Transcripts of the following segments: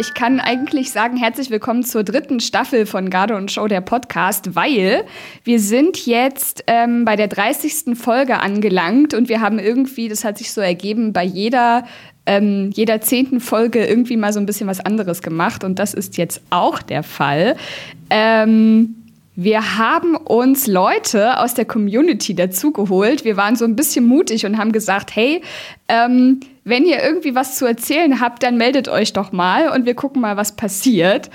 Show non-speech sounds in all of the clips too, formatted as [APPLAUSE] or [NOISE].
Ich kann eigentlich sagen, herzlich willkommen zur dritten Staffel von Garde und Show, der Podcast, weil wir sind jetzt ähm, bei der 30. Folge angelangt und wir haben irgendwie, das hat sich so ergeben, bei jeder, ähm, jeder zehnten Folge irgendwie mal so ein bisschen was anderes gemacht und das ist jetzt auch der Fall. Ähm, wir haben uns Leute aus der Community dazugeholt. Wir waren so ein bisschen mutig und haben gesagt, hey, ähm, wenn ihr irgendwie was zu erzählen habt, dann meldet euch doch mal und wir gucken mal, was passiert.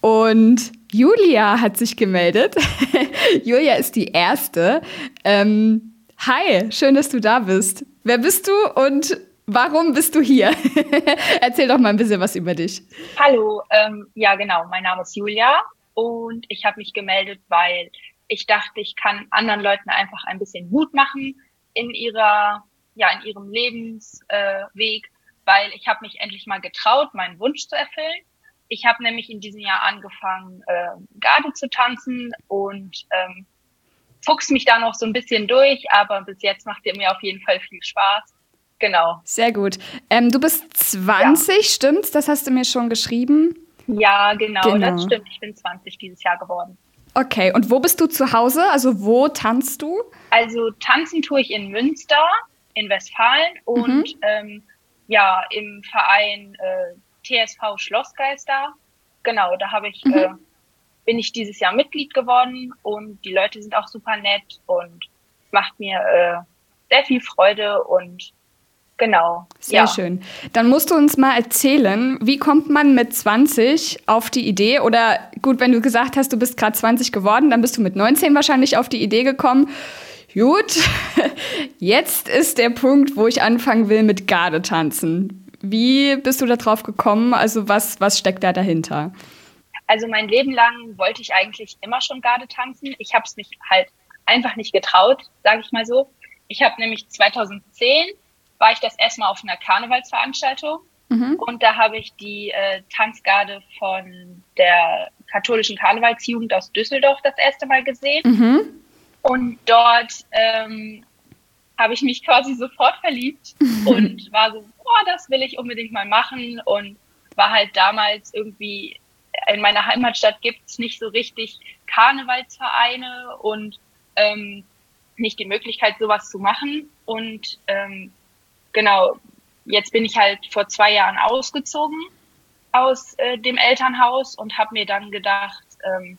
Und Julia hat sich gemeldet. [LAUGHS] Julia ist die Erste. Ähm, hi, schön, dass du da bist. Wer bist du und warum bist du hier? [LAUGHS] Erzähl doch mal ein bisschen was über dich. Hallo, ähm, ja genau, mein Name ist Julia und ich habe mich gemeldet, weil ich dachte, ich kann anderen Leuten einfach ein bisschen Mut machen in ihrer, ja, in ihrem Lebensweg, weil ich habe mich endlich mal getraut, meinen Wunsch zu erfüllen. Ich habe nämlich in diesem Jahr angefangen, äh, Garde zu tanzen und ähm, fuchs mich da noch so ein bisschen durch, aber bis jetzt macht ihr mir auf jeden Fall viel Spaß. Genau. Sehr gut. Ähm, du bist 20, ja. stimmt's? Das hast du mir schon geschrieben. Ja, genau, genau, das stimmt. Ich bin 20 dieses Jahr geworden. Okay, und wo bist du zu Hause? Also wo tanzt du? Also tanzen tue ich in Münster, in Westfalen und mhm. ähm, ja, im Verein äh, TSV Schlossgeister. Genau, da habe ich, mhm. äh, bin ich dieses Jahr Mitglied geworden und die Leute sind auch super nett und macht mir äh, sehr viel Freude und Genau. Sehr ja. schön. Dann musst du uns mal erzählen, wie kommt man mit 20 auf die Idee? Oder gut, wenn du gesagt hast, du bist gerade 20 geworden, dann bist du mit 19 wahrscheinlich auf die Idee gekommen. Gut, [LAUGHS] jetzt ist der Punkt, wo ich anfangen will mit Gardetanzen. Wie bist du da drauf gekommen? Also was, was steckt da dahinter? Also mein Leben lang wollte ich eigentlich immer schon Garde tanzen. Ich habe es mich halt einfach nicht getraut, sage ich mal so. Ich habe nämlich 2010 war ich das erstmal auf einer Karnevalsveranstaltung mhm. und da habe ich die äh, Tanzgarde von der katholischen Karnevalsjugend aus Düsseldorf das erste Mal gesehen. Mhm. Und dort ähm, habe ich mich quasi sofort verliebt [LAUGHS] und war so, boah, das will ich unbedingt mal machen und war halt damals irgendwie in meiner Heimatstadt gibt es nicht so richtig Karnevalsvereine und ähm, nicht die Möglichkeit, sowas zu machen. Und ähm, genau, jetzt bin ich halt vor zwei Jahren ausgezogen aus äh, dem Elternhaus und habe mir dann gedacht, ähm,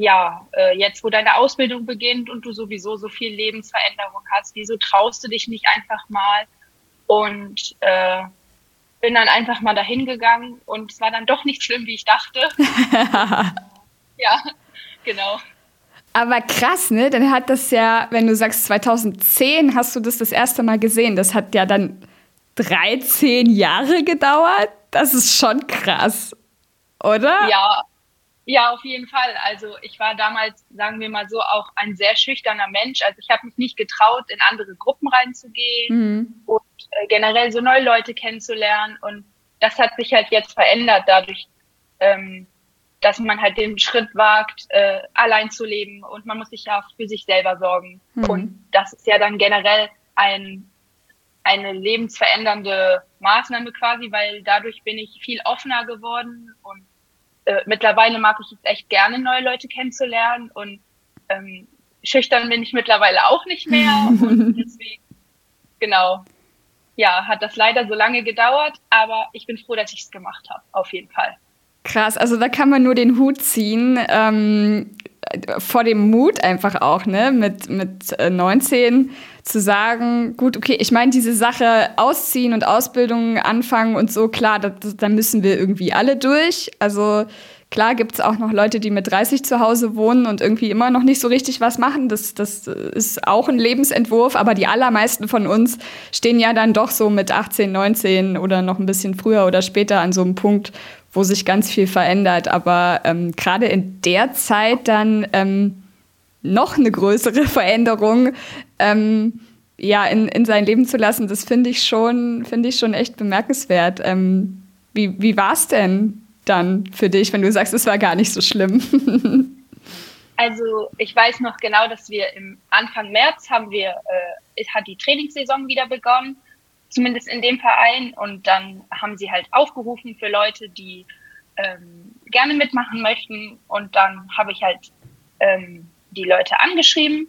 ja, äh, jetzt wo deine Ausbildung beginnt und du sowieso so viel Lebensveränderung hast, wieso traust du dich nicht einfach mal? Und äh, bin dann einfach mal dahin gegangen und es war dann doch nicht schlimm, wie ich dachte. [LAUGHS] ja, genau. Aber krass, ne? Dann hat das ja, wenn du sagst 2010 hast du das das erste Mal gesehen. Das hat ja dann 13 Jahre gedauert. Das ist schon krass, oder? Ja, ja, auf jeden Fall. Also ich war damals, sagen wir mal so, auch ein sehr schüchterner Mensch. Also ich habe mich nicht getraut, in andere Gruppen reinzugehen mhm. und äh, generell so neue Leute kennenzulernen. Und das hat sich halt jetzt verändert dadurch, ähm, dass man halt den Schritt wagt, äh, allein zu leben und man muss sich ja für sich selber sorgen. Mhm. Und das ist ja dann generell ein, eine lebensverändernde Maßnahme quasi, weil dadurch bin ich viel offener geworden und äh, mittlerweile mag ich es echt gerne, neue Leute kennenzulernen und ähm, schüchtern bin ich mittlerweile auch nicht mehr [LAUGHS] und deswegen, genau, ja, hat das leider so lange gedauert, aber ich bin froh, dass ich es gemacht habe, auf jeden Fall. Krass, also da kann man nur den Hut ziehen. Ähm, vor dem Mut einfach auch, ne? Mit, mit 19 äh, zu sagen, gut, okay, ich meine, diese Sache ausziehen und Ausbildung anfangen und so, klar, da, müssen wir irgendwie alle durch. Also klar gibt es auch noch Leute, die mit 30 zu Hause wohnen und irgendwie immer noch nicht so richtig was machen. Das, das ist auch ein Lebensentwurf, aber die allermeisten von uns stehen ja dann doch so mit 18, 19 oder noch ein bisschen früher oder später an so einem Punkt, wo sich ganz viel verändert. Aber ähm, gerade in der Zeit dann ähm, noch eine größere [LAUGHS] Veränderung ähm, ja, in, in sein Leben zu lassen, das finde ich schon, finde ich schon echt bemerkenswert. Ähm, wie wie war es denn dann für dich, wenn du sagst, es war gar nicht so schlimm? [LAUGHS] Also ich weiß noch genau, dass wir im Anfang März haben wir, äh, hat die Trainingssaison wieder begonnen zumindest in dem Verein. Und dann haben sie halt aufgerufen für Leute, die ähm, gerne mitmachen möchten. Und dann habe ich halt ähm, die Leute angeschrieben.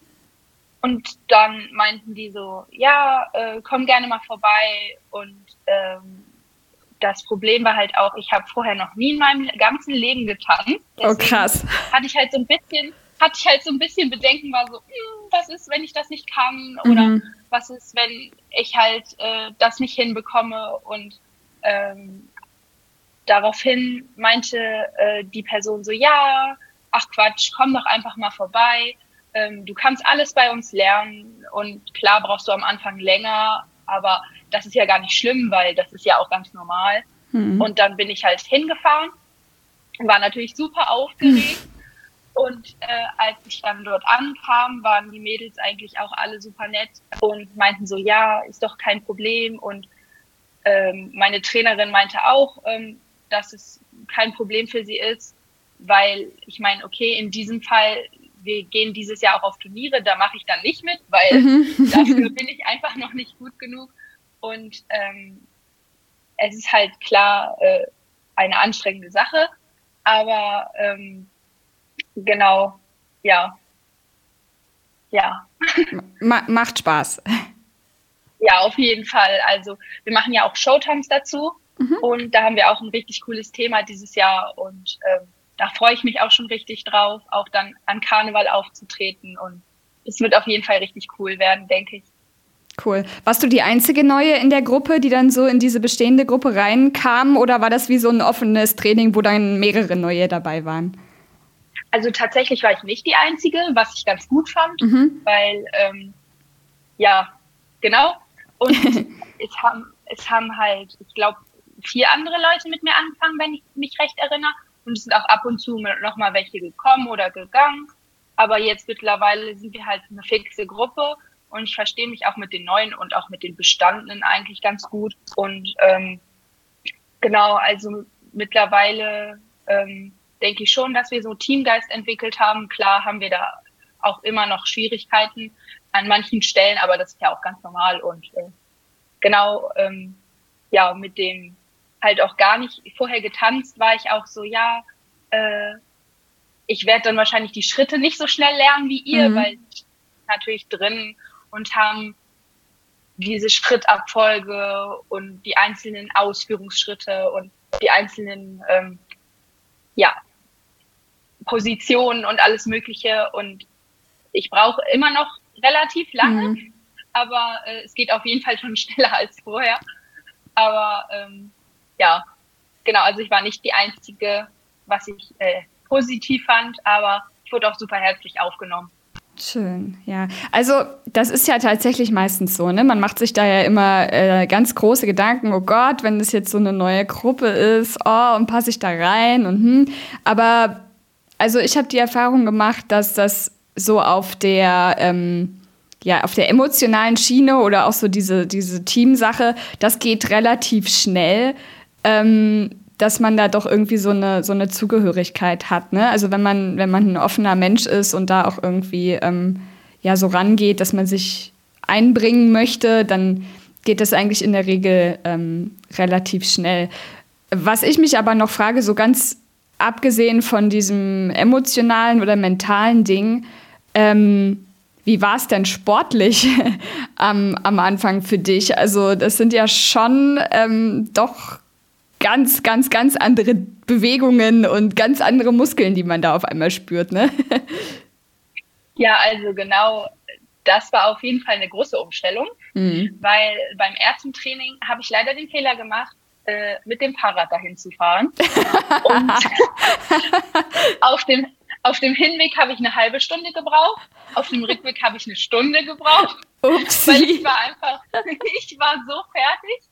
Und dann meinten die so, ja, äh, komm gerne mal vorbei. Und ähm, das Problem war halt auch, ich habe vorher noch nie in meinem ganzen Leben getanzt. oh krass. Hatte ich halt so ein bisschen, hatte ich halt so ein bisschen Bedenken, war so, hm, was ist, wenn ich das nicht kann? Oder mhm. was ist, wenn ich halt äh, das nicht hinbekomme? Und ähm, daraufhin meinte äh, die Person so, ja, ach Quatsch, komm doch einfach mal vorbei. Ähm, du kannst alles bei uns lernen und klar brauchst du am Anfang länger, aber das ist ja gar nicht schlimm, weil das ist ja auch ganz normal. Mhm. Und dann bin ich halt hingefahren, war natürlich super aufgeregt. [LAUGHS] Und äh, als ich dann dort ankam, waren die Mädels eigentlich auch alle super nett und meinten so, ja, ist doch kein Problem. Und ähm, meine Trainerin meinte auch, ähm, dass es kein Problem für sie ist, weil ich meine, okay, in diesem Fall, wir gehen dieses Jahr auch auf Turniere, da mache ich dann nicht mit, weil mhm. dafür bin ich einfach noch nicht gut genug. Und ähm, es ist halt klar äh, eine anstrengende Sache, aber ähm, genau, ja. Ja. macht Spaß. Ja, auf jeden Fall. Also wir machen ja auch Showtimes dazu mhm. und da haben wir auch ein richtig cooles Thema dieses Jahr und ähm, da freue ich mich auch schon richtig drauf, auch dann an Karneval aufzutreten und es wird auf jeden Fall richtig cool werden, denke ich. Cool. Warst du die einzige Neue in der Gruppe, die dann so in diese bestehende Gruppe reinkam oder war das wie so ein offenes Training, wo dann mehrere Neue dabei waren? Also tatsächlich war ich nicht die Einzige, was ich ganz gut fand, mhm. weil ähm, ja, genau. Und [LAUGHS] es haben, es haben halt, ich glaube, vier andere Leute mit mir angefangen, wenn ich mich recht erinnere. Und es sind auch ab und zu noch mal welche gekommen oder gegangen. Aber jetzt mittlerweile sind wir halt eine fixe Gruppe und ich verstehe mich auch mit den neuen und auch mit den bestandenen eigentlich ganz gut. Und ähm, genau, also mittlerweile ähm, denke ich schon, dass wir so Teamgeist entwickelt haben. Klar haben wir da auch immer noch Schwierigkeiten an manchen Stellen, aber das ist ja auch ganz normal. Und äh, genau, ähm, ja, mit dem halt auch gar nicht vorher getanzt, war ich auch so, ja, äh, ich werde dann wahrscheinlich die Schritte nicht so schnell lernen wie ihr, mhm. weil natürlich drin und haben diese Schrittabfolge und die einzelnen Ausführungsschritte und die einzelnen ähm, ja, Positionen und alles Mögliche. Und ich brauche immer noch relativ lange, mhm. aber äh, es geht auf jeden Fall schon [LAUGHS] schneller als vorher. Aber ähm, ja, genau, also ich war nicht die Einzige, was ich äh, positiv fand, aber ich wurde auch super herzlich aufgenommen. Schön, ja. Also das ist ja tatsächlich meistens so, ne? Man macht sich da ja immer äh, ganz große Gedanken, oh Gott, wenn das jetzt so eine neue Gruppe ist, oh, und passe ich da rein und hm. Aber also ich habe die Erfahrung gemacht, dass das so auf der ähm, ja, auf der emotionalen Schiene oder auch so diese, diese Teamsache, das geht relativ schnell. Ähm, dass man da doch irgendwie so eine, so eine Zugehörigkeit hat. Ne? Also wenn man, wenn man ein offener Mensch ist und da auch irgendwie ähm, ja, so rangeht, dass man sich einbringen möchte, dann geht das eigentlich in der Regel ähm, relativ schnell. Was ich mich aber noch frage, so ganz abgesehen von diesem emotionalen oder mentalen Ding, ähm, wie war es denn sportlich [LAUGHS] am, am Anfang für dich? Also das sind ja schon ähm, doch ganz, ganz, ganz andere Bewegungen und ganz andere Muskeln, die man da auf einmal spürt, ne? [LAUGHS] Ja, also genau, das war auf jeden Fall eine große Umstellung, mhm. weil beim ersten Training habe ich leider den Fehler gemacht, äh, mit dem Fahrrad dahin zu fahren. [LAUGHS] und auf dem, auf dem Hinweg habe ich eine halbe Stunde gebraucht, auf dem Rückweg habe ich eine Stunde gebraucht. Upsi. Weil ich war einfach, [LAUGHS] ich war so fertig.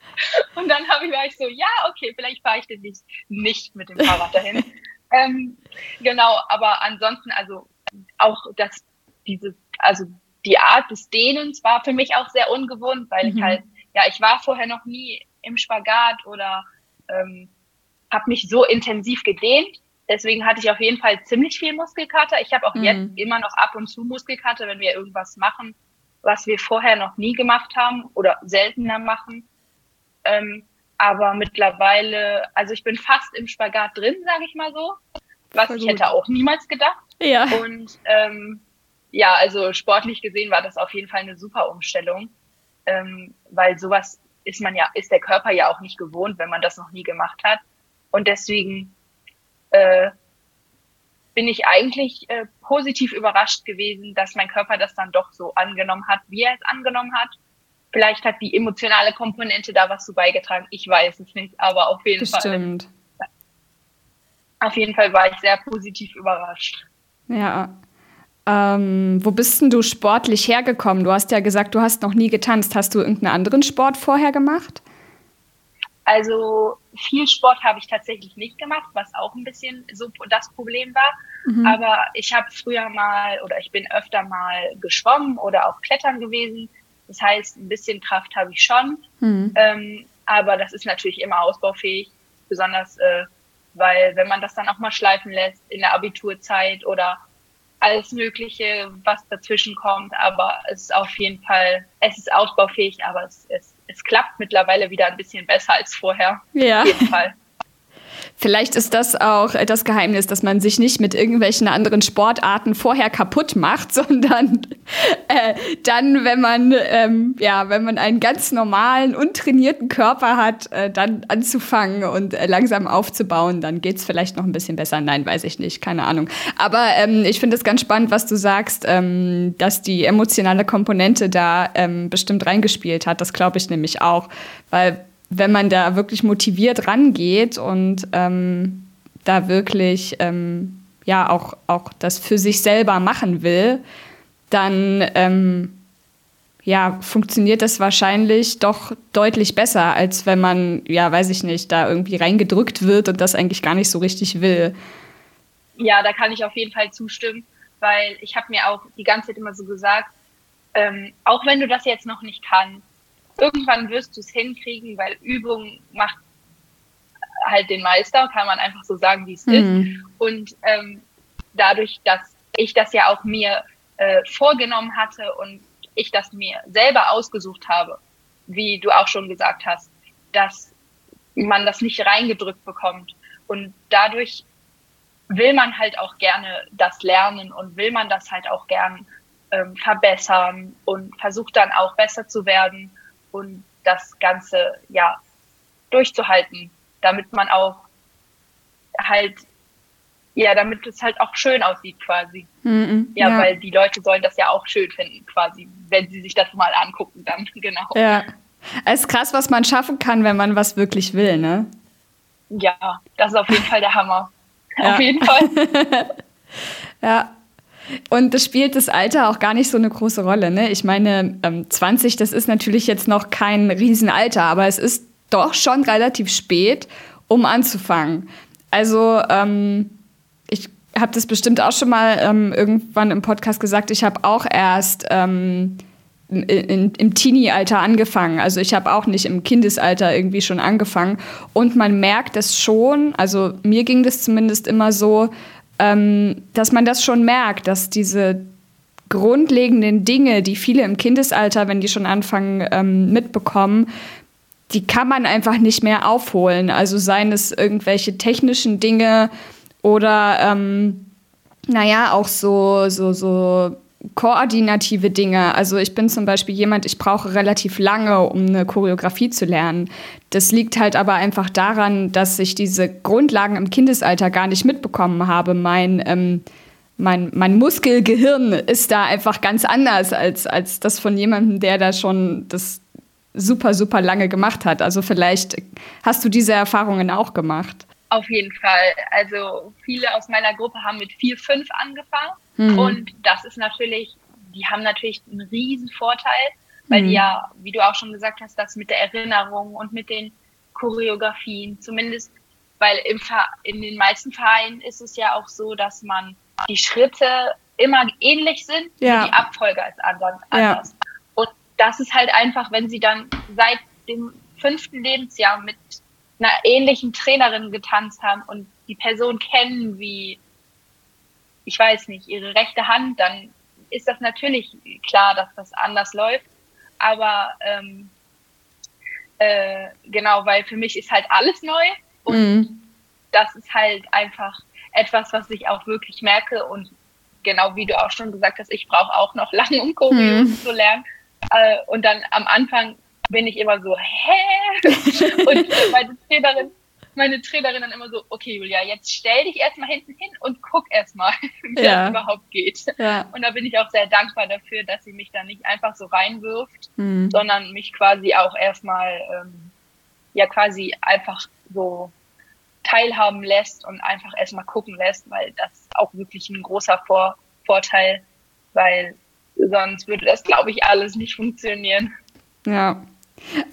Und dann habe ich, war ich so, ja, okay, vielleicht fahre ich denn nicht, nicht mit dem Fahrrad dahin. [LAUGHS] ähm, genau, aber ansonsten, also auch das, diese, also die Art des Dehnens war für mich auch sehr ungewohnt, weil mhm. ich halt, ja, ich war vorher noch nie im Spagat oder ähm, habe mich so intensiv gedehnt. Deswegen hatte ich auf jeden Fall ziemlich viel Muskelkater. Ich habe auch mhm. jetzt immer noch ab und zu Muskelkater, wenn wir irgendwas machen, was wir vorher noch nie gemacht haben oder seltener machen. Ähm, aber mittlerweile, also ich bin fast im Spagat drin, sage ich mal so, was ich hätte auch niemals gedacht. Ja. Und ähm, ja, also sportlich gesehen war das auf jeden Fall eine super Umstellung, ähm, weil sowas ist man ja, ist der Körper ja auch nicht gewohnt, wenn man das noch nie gemacht hat. Und deswegen äh, bin ich eigentlich äh, positiv überrascht gewesen, dass mein Körper das dann doch so angenommen hat, wie er es angenommen hat. Vielleicht hat die emotionale Komponente da was zu beigetragen. Ich weiß es nicht, aber auf jeden Bestimmt. Fall. Auf jeden Fall war ich sehr positiv überrascht. Ja. Ähm, wo bist denn du sportlich hergekommen? Du hast ja gesagt, du hast noch nie getanzt. Hast du irgendeinen anderen Sport vorher gemacht? Also viel Sport habe ich tatsächlich nicht gemacht, was auch ein bisschen so das Problem war. Mhm. Aber ich habe früher mal oder ich bin öfter mal geschwommen oder auch klettern gewesen. Das heißt, ein bisschen Kraft habe ich schon. Mhm. Ähm, aber das ist natürlich immer ausbaufähig, besonders äh, weil wenn man das dann auch mal schleifen lässt in der Abiturzeit oder alles Mögliche, was dazwischen kommt. Aber es ist auf jeden Fall, es ist ausbaufähig, aber es, es, es klappt mittlerweile wieder ein bisschen besser als vorher. Ja. Auf jeden Fall. Vielleicht ist das auch das Geheimnis, dass man sich nicht mit irgendwelchen anderen Sportarten vorher kaputt macht, [LAUGHS] sondern äh, dann, wenn man ähm, ja, wenn man einen ganz normalen, untrainierten Körper hat, äh, dann anzufangen und äh, langsam aufzubauen, dann geht es vielleicht noch ein bisschen besser. Nein, weiß ich nicht, keine Ahnung. Aber ähm, ich finde es ganz spannend, was du sagst, ähm, dass die emotionale Komponente da ähm, bestimmt reingespielt hat. Das glaube ich nämlich auch, weil wenn man da wirklich motiviert rangeht und ähm, da wirklich ähm, ja auch, auch das für sich selber machen will, dann ähm, ja, funktioniert das wahrscheinlich doch deutlich besser, als wenn man, ja, weiß ich nicht, da irgendwie reingedrückt wird und das eigentlich gar nicht so richtig will. Ja, da kann ich auf jeden Fall zustimmen, weil ich habe mir auch die ganze Zeit immer so gesagt, ähm, auch wenn du das jetzt noch nicht kannst, irgendwann wirst du es hinkriegen, weil Übung macht halt den Meister, kann man einfach so sagen, wie es mhm. ist. Und ähm, dadurch, dass ich das ja auch mir äh, vorgenommen hatte und ich das mir selber ausgesucht habe, wie du auch schon gesagt hast, dass man das nicht reingedrückt bekommt. Und dadurch will man halt auch gerne das lernen und will man das halt auch gern ähm, verbessern und versucht dann auch besser zu werden und das Ganze ja durchzuhalten, damit man auch halt ja, damit es halt auch schön aussieht quasi. Mm ja, ja, weil die Leute sollen das ja auch schön finden quasi, wenn sie sich das mal angucken dann, [LAUGHS] genau. Ja. Es ist krass, was man schaffen kann, wenn man was wirklich will, ne? Ja, das ist auf jeden Fall der Hammer. Ja. Auf jeden Fall. [LAUGHS] ja. Und das spielt das Alter auch gar nicht so eine große Rolle. Ne? Ich meine, ähm, 20, das ist natürlich jetzt noch kein Riesenalter, aber es ist doch schon relativ spät, um anzufangen. Also ähm, ich habe das bestimmt auch schon mal ähm, irgendwann im Podcast gesagt. Ich habe auch erst ähm, in, in, im Teenie-Alter angefangen. Also ich habe auch nicht im Kindesalter irgendwie schon angefangen. Und man merkt das schon, also mir ging das zumindest immer so, ähm, dass man das schon merkt, dass diese grundlegenden Dinge, die viele im Kindesalter, wenn die schon anfangen, ähm, mitbekommen, die kann man einfach nicht mehr aufholen. Also seien es irgendwelche technischen Dinge oder ähm, naja, auch so, so, so koordinative Dinge. Also ich bin zum Beispiel jemand, ich brauche relativ lange, um eine Choreografie zu lernen. Das liegt halt aber einfach daran, dass ich diese Grundlagen im Kindesalter gar nicht mitbekommen habe. Mein, ähm, mein, mein Muskelgehirn ist da einfach ganz anders als, als das von jemandem, der da schon das super, super lange gemacht hat. Also vielleicht hast du diese Erfahrungen auch gemacht. Auf jeden Fall. Also viele aus meiner Gruppe haben mit vier, fünf angefangen. Mhm. Und das ist natürlich, die haben natürlich einen riesen Vorteil, weil mhm. die ja, wie du auch schon gesagt hast, das mit der Erinnerung und mit den Choreografien, zumindest, weil im in den meisten Vereinen ist es ja auch so, dass man die Schritte immer ähnlich sind, ja. die Abfolge als anders. Ja. Und das ist halt einfach, wenn sie dann seit dem fünften Lebensjahr mit einer ähnlichen Trainerin getanzt haben und die Person kennen wie, ich weiß nicht, ihre rechte Hand, dann ist das natürlich klar, dass das anders läuft. Aber ähm, Äh, genau, weil für mich ist halt alles neu und mhm. das ist halt einfach etwas, was ich auch wirklich merke und genau wie du auch schon gesagt hast, ich brauche auch noch [LAUGHS] lange, um Choreo mhm. zu lernen. Äh, und dann am Anfang bin ich immer so, hä? [LAUGHS] und meine Trainerin, meine Trainerin dann immer so, okay, Julia, jetzt stell dich erstmal hinten hin und guck erstmal, [LAUGHS] wie ja. das überhaupt geht. Ja. Und da bin ich auch sehr dankbar dafür, dass sie mich da nicht einfach so reinwirft, mhm. sondern mich quasi auch erstmal, ähm, ja, quasi einfach so teilhaben lässt und einfach erstmal gucken lässt, weil das ist auch wirklich ein großer Vor Vorteil, weil sonst würde das, glaube ich, alles nicht funktionieren. Ja.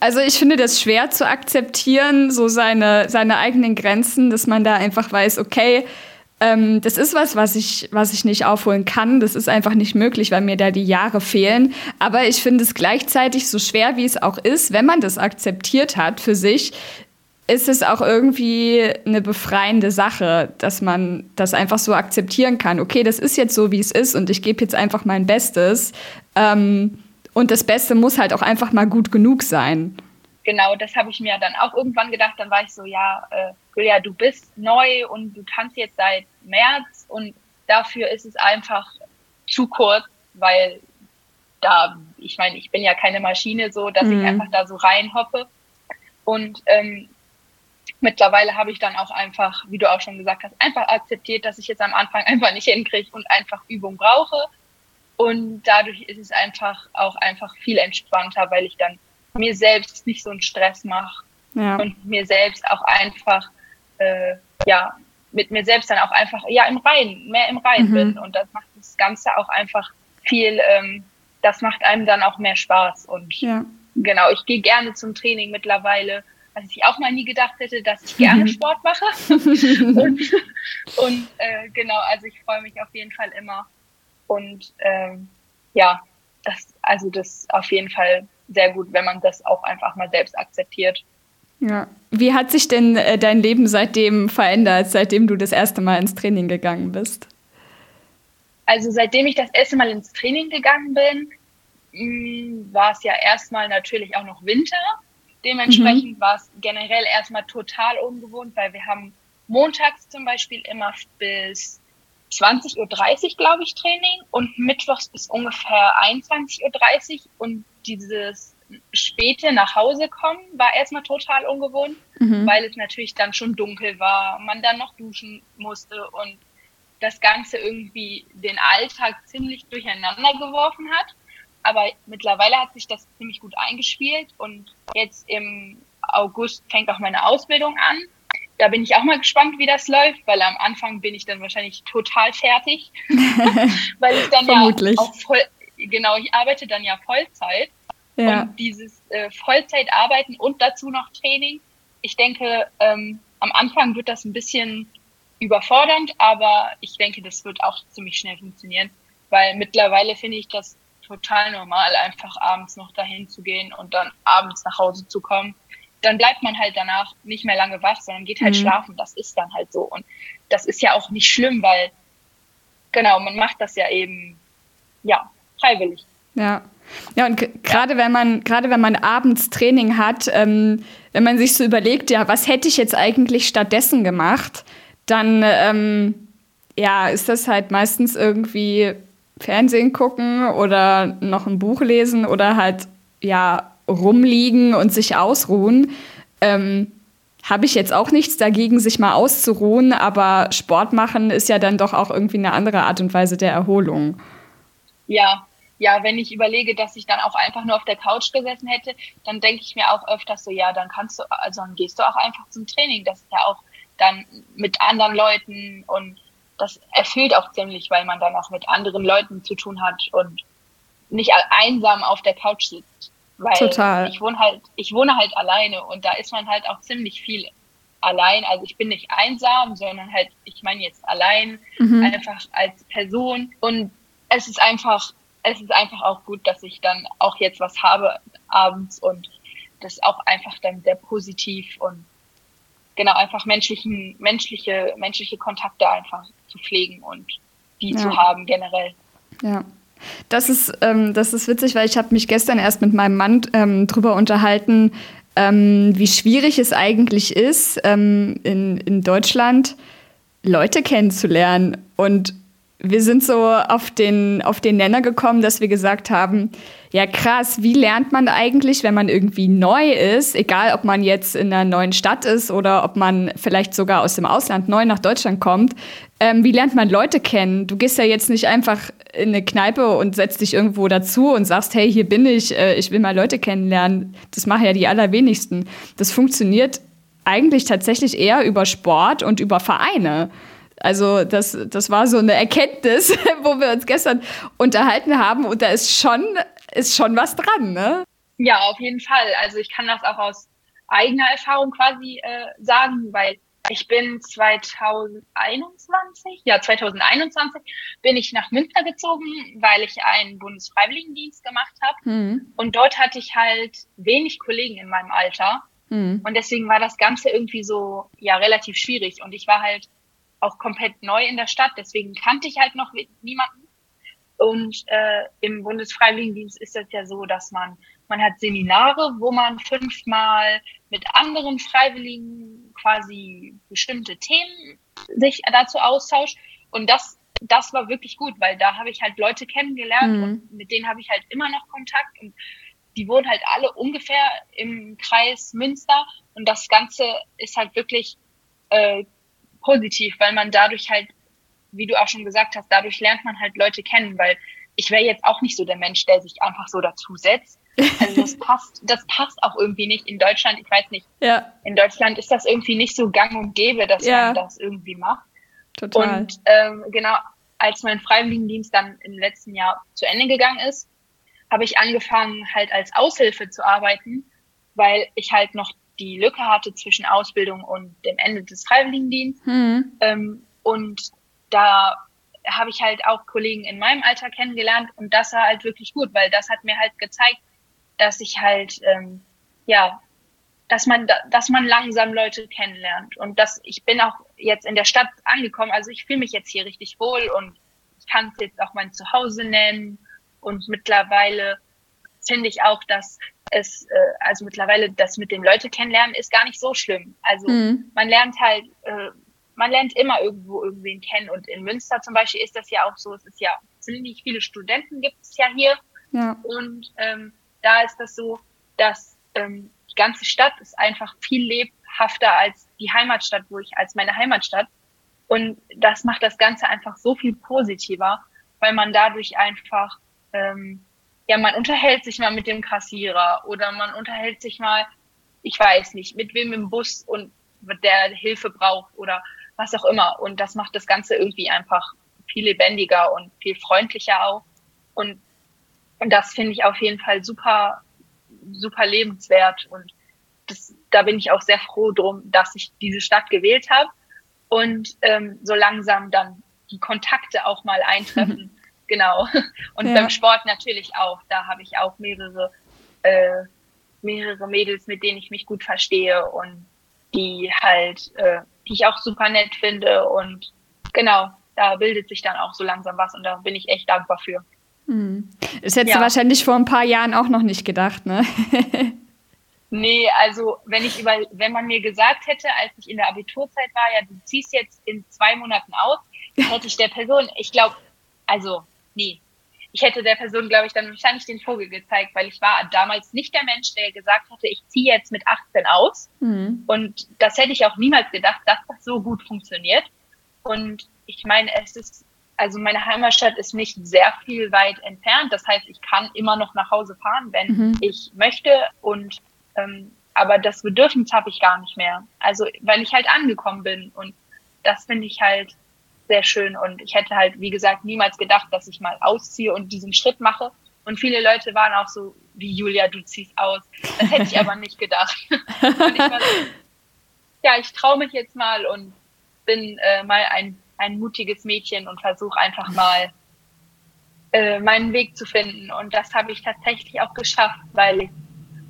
Also ich finde das schwer zu akzeptieren, so seine, seine eigenen Grenzen, dass man da einfach weiß, okay, ähm, das ist was, was ich, was ich nicht aufholen kann. Das ist einfach nicht möglich, weil mir da die Jahre fehlen. Aber ich finde es gleichzeitig so schwer, wie es auch ist, wenn man das akzeptiert hat für sich, ist es auch irgendwie eine befreiende Sache, dass man das einfach so akzeptieren kann. Okay, das ist jetzt so, wie es ist und ich gebe jetzt einfach mein Bestes. Ähm, und das Beste muss halt auch einfach mal gut genug sein. Genau, das habe ich mir dann auch irgendwann gedacht. Dann war ich so, ja, äh, Julia, du bist neu und du tanzt jetzt seit März und dafür ist es einfach zu kurz, weil da, ich meine, ich bin ja keine Maschine so, dass mhm. ich einfach da so reinhoppe. Und ähm, mittlerweile habe ich dann auch einfach, wie du auch schon gesagt hast, einfach akzeptiert, dass ich jetzt am Anfang [LAUGHS] einfach nicht hinkriege und einfach Übung brauche. Und dadurch ist es einfach auch einfach viel entspannter, weil ich dann mir selbst nicht so einen Stress mache ja. und mir selbst auch einfach, äh, ja, mit mir selbst dann auch einfach, ja, im Reinen, mehr im Reinen mhm. bin. Und das macht das Ganze auch einfach viel, ähm, das macht einem dann auch mehr Spaß. Und ja. genau, ich gehe gerne zum Training mittlerweile was ich auch mal nie gedacht hätte, dass ich gerne mhm. Sport mache. [LAUGHS] und, und äh, genau, also ich freue mich auf jeden Fall immer. Und ähm, ja, das, also das ist auf jeden Fall sehr gut, wenn man das auch einfach mal selbst akzeptiert. Ja. Wie hat sich denn äh, dein Leben seitdem verändert, seitdem du das erste Mal ins Training gegangen bist? Also seitdem ich das erste Mal ins Training gegangen bin, mh, mm, war es ja erstmal natürlich auch noch Winter. Dementsprechend mhm. war es generell erstmal total ungewohnt, weil wir haben montags zum Beispiel immer bis 20.30 Uhr, glaube ich, Training und mittwochs bis ungefähr 21.30 Uhr und dieses späte nach Hause kommen war erstmal total ungewohnt, mhm. weil es natürlich dann schon dunkel war, man dann noch duschen musste und das Ganze irgendwie den Alltag ziemlich durcheinander geworfen hat. Aber mittlerweile hat sich das ziemlich gut eingespielt und jetzt im August fängt auch meine Ausbildung an. Da bin ich auch mal gespannt, wie das läuft, weil am Anfang bin ich dann wahrscheinlich total fertig, [LAUGHS] weil ich dann Vermutlich. ja auch voll, genau, ich arbeite dann ja Vollzeit ja. und dieses äh, Vollzeitarbeiten und dazu noch Training. Ich denke, ähm, am Anfang wird das ein bisschen überfordernd, aber ich denke, das wird auch ziemlich schnell funktionieren, weil mittlerweile finde ich das total normal, einfach abends noch dahin zu gehen und dann abends nach Hause zu kommen. Dann bleibt man halt danach nicht mehr lange wach, sondern geht halt mhm. schlafen. Das ist dann halt so. Und das ist ja auch nicht schlimm, weil, genau, man macht das ja eben, ja, freiwillig. Ja. Ja, und gerade ja. wenn man, gerade wenn man abends Training hat, ähm, wenn man sich so überlegt, ja, was hätte ich jetzt eigentlich stattdessen gemacht, dann ähm, ja, ist das halt meistens irgendwie Fernsehen gucken oder noch ein Buch lesen oder halt ja rumliegen und sich ausruhen. Ähm, habe ich jetzt auch nichts dagegen, sich mal auszuruhen, aber Sport machen ist ja dann doch auch irgendwie eine andere Art und Weise der Erholung. Ja, ja, wenn ich überlege, dass ich dann auch einfach nur auf der Couch gesessen hätte, dann denke ich mir auch öfters so, ja, dann kannst du, also dann gehst du auch einfach zum Training. Das ist ja auch dann mit anderen Leuten und das erfüllt auch ziemlich, weil man dann auch mit anderen Leuten zu tun hat und nicht einsam auf der Couch sitzt. Weil Total. ich wohne halt, ich wohne halt alleine und da ist man halt auch ziemlich viel allein. Also ich bin nicht einsam, sondern halt, ich meine jetzt allein, mhm. einfach als Person. Und es ist einfach, es ist einfach auch gut, dass ich dann auch jetzt was habe abends und das auch einfach dann sehr positiv und genau einfach menschlichen, menschliche, menschliche Kontakte einfach zu pflegen und die ja. zu haben generell. Ja. Das ist, ähm, das ist witzig, weil ich habe mich gestern erst mit meinem Mann ähm, drüber unterhalten, ähm, wie schwierig es eigentlich ist, ähm, in, in Deutschland Leute kennenzulernen. Und wir sind so auf den, auf den Nenner gekommen, dass wir gesagt haben, ja krass, wie lernt man eigentlich, wenn man irgendwie neu ist, egal ob man jetzt in einer neuen Stadt ist oder ob man vielleicht sogar aus dem Ausland neu nach Deutschland kommt, ähm, wie lernt man Leute kennen? Du gehst ja jetzt nicht einfach in eine Kneipe und setzt dich irgendwo dazu und sagst, hey, hier bin ich, äh, ich will mal Leute kennenlernen. Das machen ja die allerwenigsten. Das funktioniert eigentlich tatsächlich eher über Sport und über Vereine. Also das, das war so eine Erkenntnis, [LAUGHS] wo wir uns gestern unterhalten haben und da ist schon, ist schon was dran, ne? Ja, auf jeden Fall. Also ich kann das auch aus eigener Erfahrung quasi äh, sagen, weil ich bin 2021, ja 2021 bin ich nach Münster gezogen, weil ich einen Bundesfreiwilligendienst gemacht habe. Mhm. Und dort hatte ich halt wenig Kollegen in meinem Alter. Mhm. Und deswegen war das Ganze irgendwie so, ja, relativ schwierig. Und ich war halt auch komplett neu in der Stadt, deswegen kannte ich halt noch niemanden. Und äh, im Bundesfreiwilligendienst ist es ja so, dass man, man hat Seminare, wo man fünfmal mit anderen Freiwilligen quasi bestimmte Themen sich dazu austauscht. Und das, das war wirklich gut, weil da habe ich halt Leute kennengelernt mhm. und mit denen habe ich halt immer noch Kontakt. Und die wohnen halt alle ungefähr im Kreis Münster. Und das Ganze ist halt wirklich äh, positiv, weil man dadurch halt, wie du auch schon gesagt hast, dadurch lernt man halt Leute kennen, weil ich wäre jetzt auch nicht so der Mensch, der sich einfach so dazusetzt. Also das [LAUGHS] passt, das passt auch irgendwie nicht in Deutschland. Ich weiß nicht. Ja. In Deutschland ist das irgendwie nicht so gang und gäbe, dass ja. man das irgendwie macht. Total. Und ähm, genau, als mein Freiwilligendienst dann im letzten Jahr zu Ende gegangen ist, habe ich angefangen, halt als Aushilfe zu arbeiten, weil ich halt noch die Lücke hatte zwischen Ausbildung und dem Ende des Freiwilligendienstes. Mhm. Ähm, und da habe ich halt auch Kollegen in meinem Alter kennengelernt und das war halt wirklich gut, weil das hat mir halt gezeigt, dass ich halt, ähm, ja, dass man, dass man langsam Leute kennenlernt und dass ich bin auch jetzt in der Stadt angekommen, also ich fühle mich jetzt hier richtig wohl und ich kann es jetzt auch mein Zuhause nennen und mittlerweile finde ich auch, dass es, äh, also mittlerweile das mit dem Leute kennenlernen ist gar nicht so schlimm. Also mhm. man lernt halt, äh, man lernt immer irgendwo irgendwen kennen und in Münster zum Beispiel ist das ja auch so, es ist ja ziemlich viele Studenten gibt es ja hier ja. und ähm, da ist das so, dass ähm, die ganze Stadt ist einfach viel lebhafter als die Heimatstadt, wo ich als meine Heimatstadt und das macht das Ganze einfach so viel positiver, weil man dadurch einfach ähm, ja, man unterhält sich mal mit dem Kassierer oder man unterhält sich mal, ich weiß nicht, mit wem im Bus und der Hilfe braucht oder was auch immer. Und das macht das Ganze irgendwie einfach viel lebendiger und viel freundlicher auch. Und, und das finde ich auf jeden Fall super, super lebenswert. Und das, da bin ich auch sehr froh drum, dass ich diese Stadt gewählt habe und ähm, so langsam dann die Kontakte auch mal [LAUGHS] eintreffen. Genau. [LAUGHS] Und ja. beim Sport natürlich auch. Da habe ich auch mehrere, äh, mehrere Mädels, mit denen ich mich gut verstehe und die halt, äh, die ich auch super nett finde. Und genau, da bildet sich dann auch so langsam was und da bin ich echt dankbar für. Hm. Das hättest ja. du wahrscheinlich vor ein paar Jahren auch noch nicht gedacht, ne? [LAUGHS] nee, also wenn ich über, wenn man mir gesagt hätte, als ich in der Abiturzeit war, ja, du ziehst jetzt in zwei Monaten aus, hätte ich der Person, ich glaube, also nee. Ich hätte der Person, glaube ich, dann wahrscheinlich den Vogel gezeigt, weil ich war damals nicht der Mensch, der gesagt hatte, ich ziehe jetzt mit 18 aus. Mhm. Und das hätte ich auch niemals gedacht, dass das so gut funktioniert. Und ich meine, es ist, also meine Heimatstadt ist nicht sehr viel weit entfernt. Das heißt, ich kann immer noch nach Hause fahren, wenn mhm. ich möchte. Und ähm, aber das Bedürfnis habe ich gar nicht mehr. Also weil ich halt angekommen bin. Und das finde ich halt sehr schön und ich hätte halt, wie gesagt, niemals gedacht, dass ich mal ausziehe und diesen Schritt mache. Und viele Leute waren auch so, wie Julia, du ziehst aus. Das hätte ich aber [LAUGHS] nicht gedacht. [LAUGHS] und ich war so, ja, ich traue mich jetzt mal und bin äh, mal ein, ein mutiges Mädchen und versuche einfach mal äh, meinen Weg zu finden. Und das habe ich tatsächlich auch geschafft, weil ich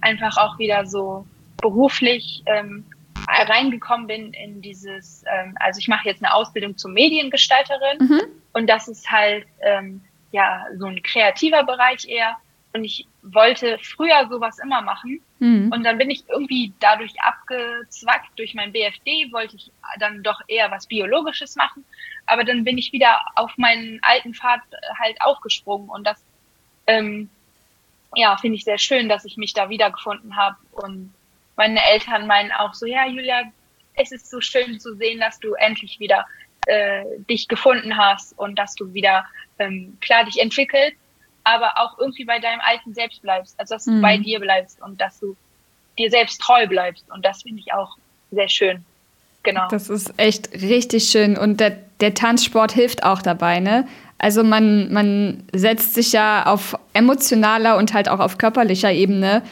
einfach auch wieder so beruflich ähm, reingekommen bin in dieses, ähm, also ich mache jetzt eine Ausbildung zur Mediengestalterin mhm. und das ist halt ähm, ja so ein kreativer Bereich eher und ich wollte früher sowas immer machen. Mhm. Und dann bin ich irgendwie dadurch abgezwackt. Durch mein BFD wollte ich dann doch eher was Biologisches machen. Aber dann bin ich wieder auf meinen alten Pfad halt aufgesprungen. Und das, ähm, ja, finde ich sehr schön, dass ich mich da wiedergefunden habe. Und meine Eltern meinen auch so, ja, Julia, es ist so schön zu sehen, dass du endlich wieder äh, dich gefunden hast und dass du wieder ähm, klar dich entwickelst aber auch irgendwie bei deinem alten Selbst bleibst. Also dass du mhm. bei dir bleibst und dass du dir selbst treu bleibst. Und das finde ich auch sehr schön. Genau. Das ist echt richtig schön. Und der, der Tanzsport hilft auch dabei, ne? Also man, man setzt sich ja auf emotionaler und halt auch auf körperlicher Ebene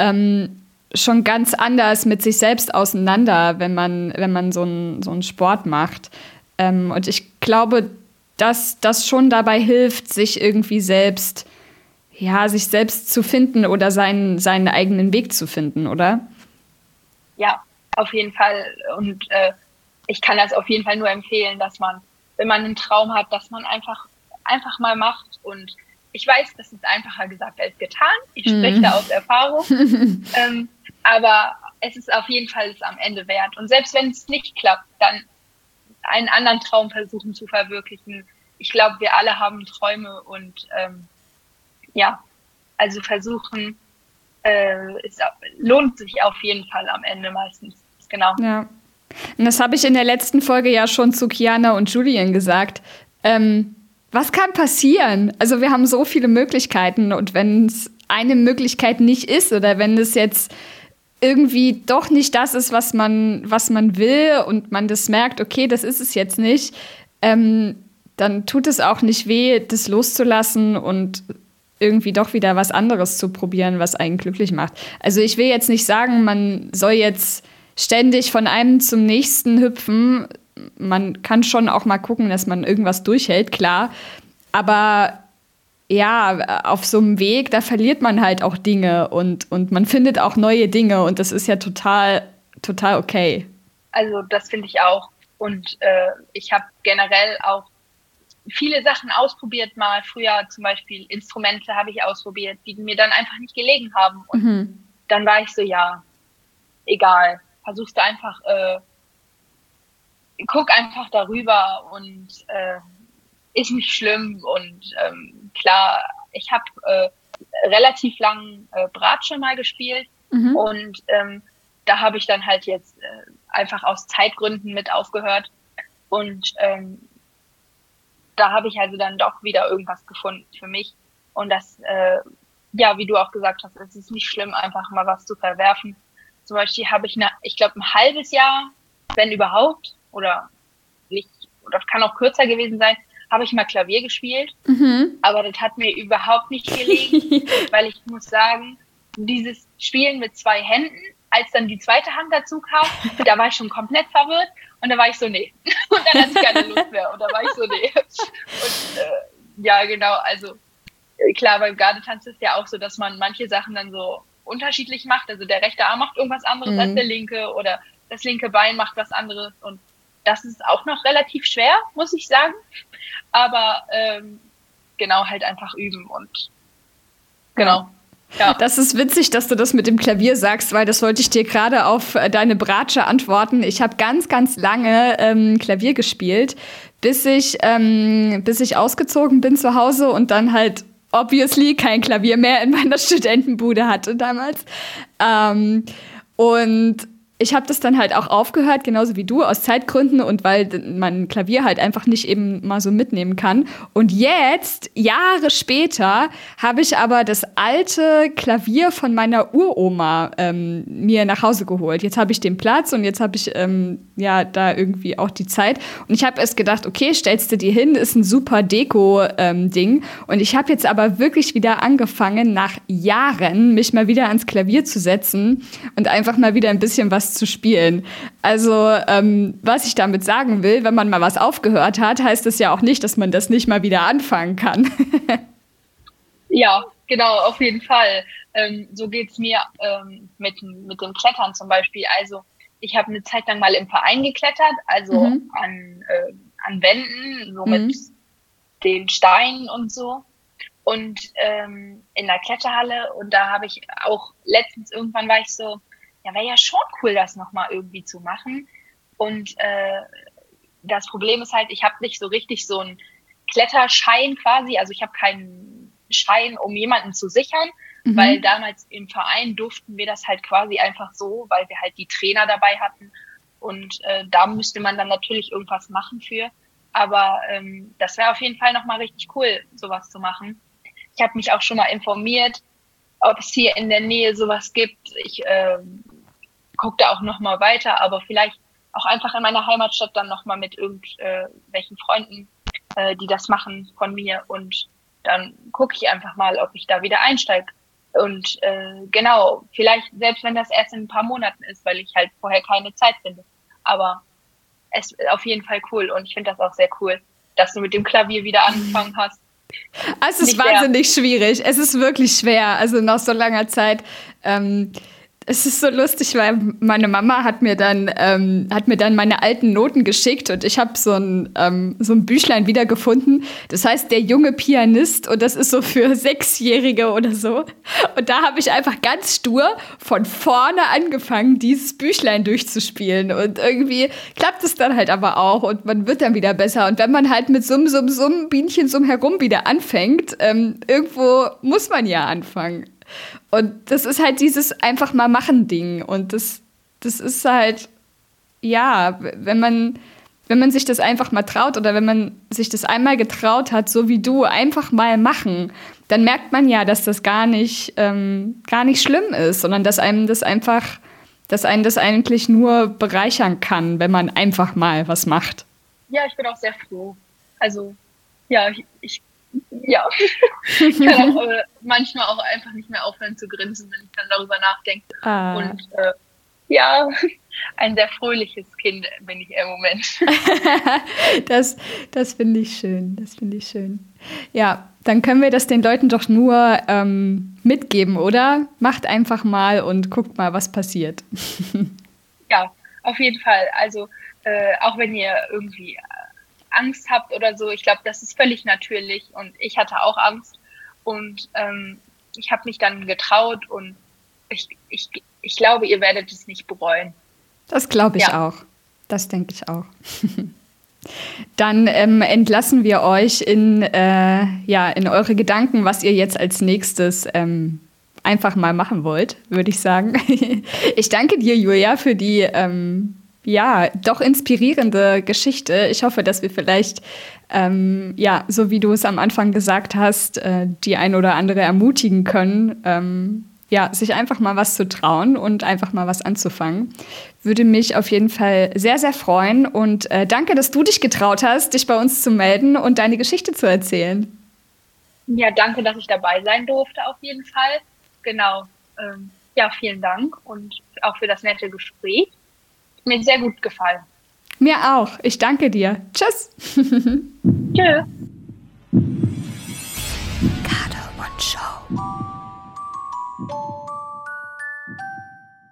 ähm, schon ganz anders mit sich selbst auseinander, wenn man, wenn man so einen so einen Sport macht. Ähm, und ich glaube, dass das schon dabei hilft, sich irgendwie selbst, ja, sich selbst zu finden oder seinen, seinen eigenen Weg zu finden, oder? Ja, auf jeden Fall. Und äh, ich kann das auf jeden Fall nur empfehlen, dass man, wenn man einen Traum hat, dass man einfach, einfach mal macht. Und ich weiß, das ist einfacher gesagt als getan. Ich spreche mm. da aus Erfahrung. [LAUGHS] ähm, aber es ist auf jeden Fall es am Ende wert. Und selbst wenn es nicht klappt, dann einen anderen Traum versuchen zu verwirklichen. Ich glaube, wir alle haben Träume und ähm, ja, also versuchen, äh, es lohnt sich auf jeden Fall am Ende meistens. Genau. Ja. Und das habe ich in der letzten Folge ja schon zu Kiana und Julian gesagt. Ähm, was kann passieren? Also wir haben so viele Möglichkeiten und wenn es eine Möglichkeit nicht ist oder wenn es jetzt irgendwie doch nicht das ist, was man, was man will und man das merkt, okay, das ist es jetzt nicht, ähm, dann tut es auch nicht weh, das loszulassen und irgendwie doch wieder was anderes zu probieren, was einen glücklich macht. Also ich will jetzt nicht sagen, man soll jetzt ständig von einem zum nächsten hüpfen. Man kann schon auch mal gucken, dass man irgendwas durchhält, klar. Aber ja, auf so einem Weg, da verliert man halt auch Dinge und, und man findet auch neue Dinge und das ist ja total, total okay. Also das finde ich auch. Und äh, ich habe generell auch viele Sachen ausprobiert mal. Früher zum Beispiel Instrumente habe ich ausprobiert, die mir dann einfach nicht gelegen haben. Und mhm. dann war ich so, ja, egal. Versuchst du einfach, äh, guck einfach darüber und äh, ist nicht schlimm. Und ähm, klar, ich habe äh, relativ lang äh, Bratsche mal gespielt mhm. und ähm, da habe ich dann halt jetzt äh, einfach aus Zeitgründen mit aufgehört. Und ähm, da habe ich also dann doch wieder irgendwas gefunden für mich. Und das, äh, ja, wie du auch gesagt hast, es ist nicht schlimm, einfach mal was zu verwerfen. Zum Beispiel habe ich, eine, ich glaube, ein halbes Jahr, wenn überhaupt, oder nicht, oder kann auch kürzer gewesen sein, habe ich mal Klavier gespielt, mhm. aber das hat mir überhaupt nicht gelegen, [LAUGHS] weil ich muss sagen, dieses Spielen mit zwei Händen, als dann die zweite Hand dazu kam, da war ich schon komplett verwirrt und da war ich so, nee. [LAUGHS] Und dann hatte ich keine Lust mehr und da war ich so, nee. Und äh, ja, genau, also klar, beim Gardetanz ist ja auch so, dass man manche Sachen dann so unterschiedlich macht. Also der rechte Arm macht irgendwas anderes mhm. als der linke oder das linke Bein macht was anderes und das ist auch noch relativ schwer, muss ich sagen. Aber ähm, genau, halt einfach üben und genau. Ja. Das ist witzig, dass du das mit dem Klavier sagst, weil das wollte ich dir gerade auf äh, deine Bratsche antworten. Ich habe ganz, ganz lange ähm, Klavier gespielt, bis ich, ähm, bis ich ausgezogen bin zu Hause und dann halt obviously kein Klavier mehr in meiner [LAUGHS] Studentenbude hatte damals. Ähm, und ich habe das dann halt auch aufgehört, genauso wie du, aus Zeitgründen und weil man Klavier halt einfach nicht eben mal so mitnehmen kann. Und jetzt, Jahre später, habe ich aber das alte Klavier von meiner Uroma ähm, mir nach Hause geholt. Jetzt habe ich den Platz und jetzt habe ich ähm, ja da irgendwie auch die Zeit. Und ich habe erst gedacht, okay, stellst du dir hin, ist ein super Deko-Ding. Ähm, und ich habe jetzt aber wirklich wieder angefangen, nach Jahren mich mal wieder ans Klavier zu setzen und einfach mal wieder ein bisschen was zu spielen. Also, ähm, was ich damit sagen will, wenn man mal was aufgehört hat, heißt es ja auch nicht, dass man das nicht mal wieder anfangen kann. [LAUGHS] ja, genau, auf jeden Fall. Ähm, so geht es mir ähm, mit, mit dem Klettern zum Beispiel. Also, ich habe eine Zeit lang mal im Verein geklettert, also mhm. an, äh, an Wänden, so mhm. mit den Steinen und so. und ähm, in der Kletterhalle und da habe ich auch letztens irgendwann war ich so, ja, wäre ja schon cool, das nochmal irgendwie zu machen. Und äh, das Problem ist halt, ich habe nicht so richtig so einen Kletterschein quasi, also ich habe keinen Schein, um jemanden zu sichern, mhm. weil damals im Verein durften wir das halt quasi einfach so, weil wir halt die Trainer dabei hatten und äh, da müsste man dann natürlich irgendwas machen für. Aber ähm, das wäre auf jeden Fall nochmal richtig cool, sowas zu machen. Ich habe mich auch schon mal informiert, ob es hier in der Nähe sowas gibt. Ich äh, gucke da auch nochmal weiter, aber vielleicht auch einfach in meiner Heimatstadt dann nochmal mit irgendwelchen Freunden, äh, die das machen von mir und dann gucke ich einfach mal, ob ich da wieder einsteige. Und äh, genau, vielleicht, selbst wenn das erst in ein paar Monaten ist, weil ich halt vorher keine Zeit finde. Aber es ist auf jeden Fall cool und ich finde das auch sehr cool, dass du mit dem Klavier wieder angefangen hast. Es ist Nicht wahnsinnig der. schwierig. Es ist wirklich schwer. Also nach so langer Zeit. Ähm, es ist so lustig, weil meine Mama hat mir dann, ähm, hat mir dann meine alten Noten geschickt und ich habe so ein, ähm, so ein Büchlein wiedergefunden. Das heißt, der junge Pianist und das ist so für [LAUGHS] Sechsjährige oder so. Und da habe ich einfach ganz stur von vorne angefangen, dieses Büchlein durchzuspielen. Und irgendwie klappt es dann halt aber auch und man wird dann wieder besser. Und wenn man halt mit Summ, Summ, Summ, Bienchen, Summ herum wieder anfängt, ähm, irgendwo muss man ja anfangen. Und das ist halt dieses einfach mal machen Ding. Und das, das ist halt, ja, wenn man, wenn man sich das einfach mal traut oder wenn man sich das einmal getraut hat, so wie du, einfach mal machen, dann merkt man ja, dass das gar nicht, ähm, gar nicht schlimm ist, sondern dass einem das einfach, dass einen das eigentlich nur bereichern kann, wenn man einfach mal was macht. Ja, ich bin auch sehr froh. Also, ja, ich, ich ja, [LAUGHS] ich kann auch äh, [LAUGHS] manchmal auch einfach nicht mehr aufhören zu grinsen, wenn ich dann darüber nachdenke. Ah. Und äh, ja, [LAUGHS] ein sehr fröhliches Kind bin ich im Moment. das das finde ich schön. Das finde ich schön. Ja, dann können wir das den Leuten doch nur ähm, mitgeben, oder? Macht einfach mal und guckt mal, was passiert. ja, auf jeden Fall. Also äh, auch wenn ihr irgendwie Angst habt oder so. Ich glaube, das ist völlig natürlich und ich hatte auch Angst und ähm, ich habe mich dann getraut und ich, ich, ich glaube, ihr werdet es nicht bereuen. Das glaube ich ja. auch. Das denke ich auch. [LAUGHS] Dann ähm, entlassen wir euch in, äh, ja, in eure Gedanken, was ihr jetzt als nächstes ähm, einfach mal machen wollt, würde ich sagen. [LAUGHS] ich danke dir, Julia, für die ähm, ja, doch inspirierende Geschichte. Ich hoffe, dass wir vielleicht, ähm, ja, so wie du es am Anfang gesagt hast, äh, die ein oder andere ermutigen können, ähm, ja, sich einfach mal was zu trauen und einfach mal was anzufangen. Würde mich auf jeden Fall sehr, sehr freuen. Und äh, danke, dass du dich getraut hast, dich bei uns zu melden und deine Geschichte zu erzählen. Ja, danke, dass ich dabei sein durfte, auf jeden Fall. Genau. Ähm, ja, vielen Dank und auch für das nette Gespräch mir sehr gut gefallen. Mir auch. Ich danke dir. Tschüss. Tschüss. Show.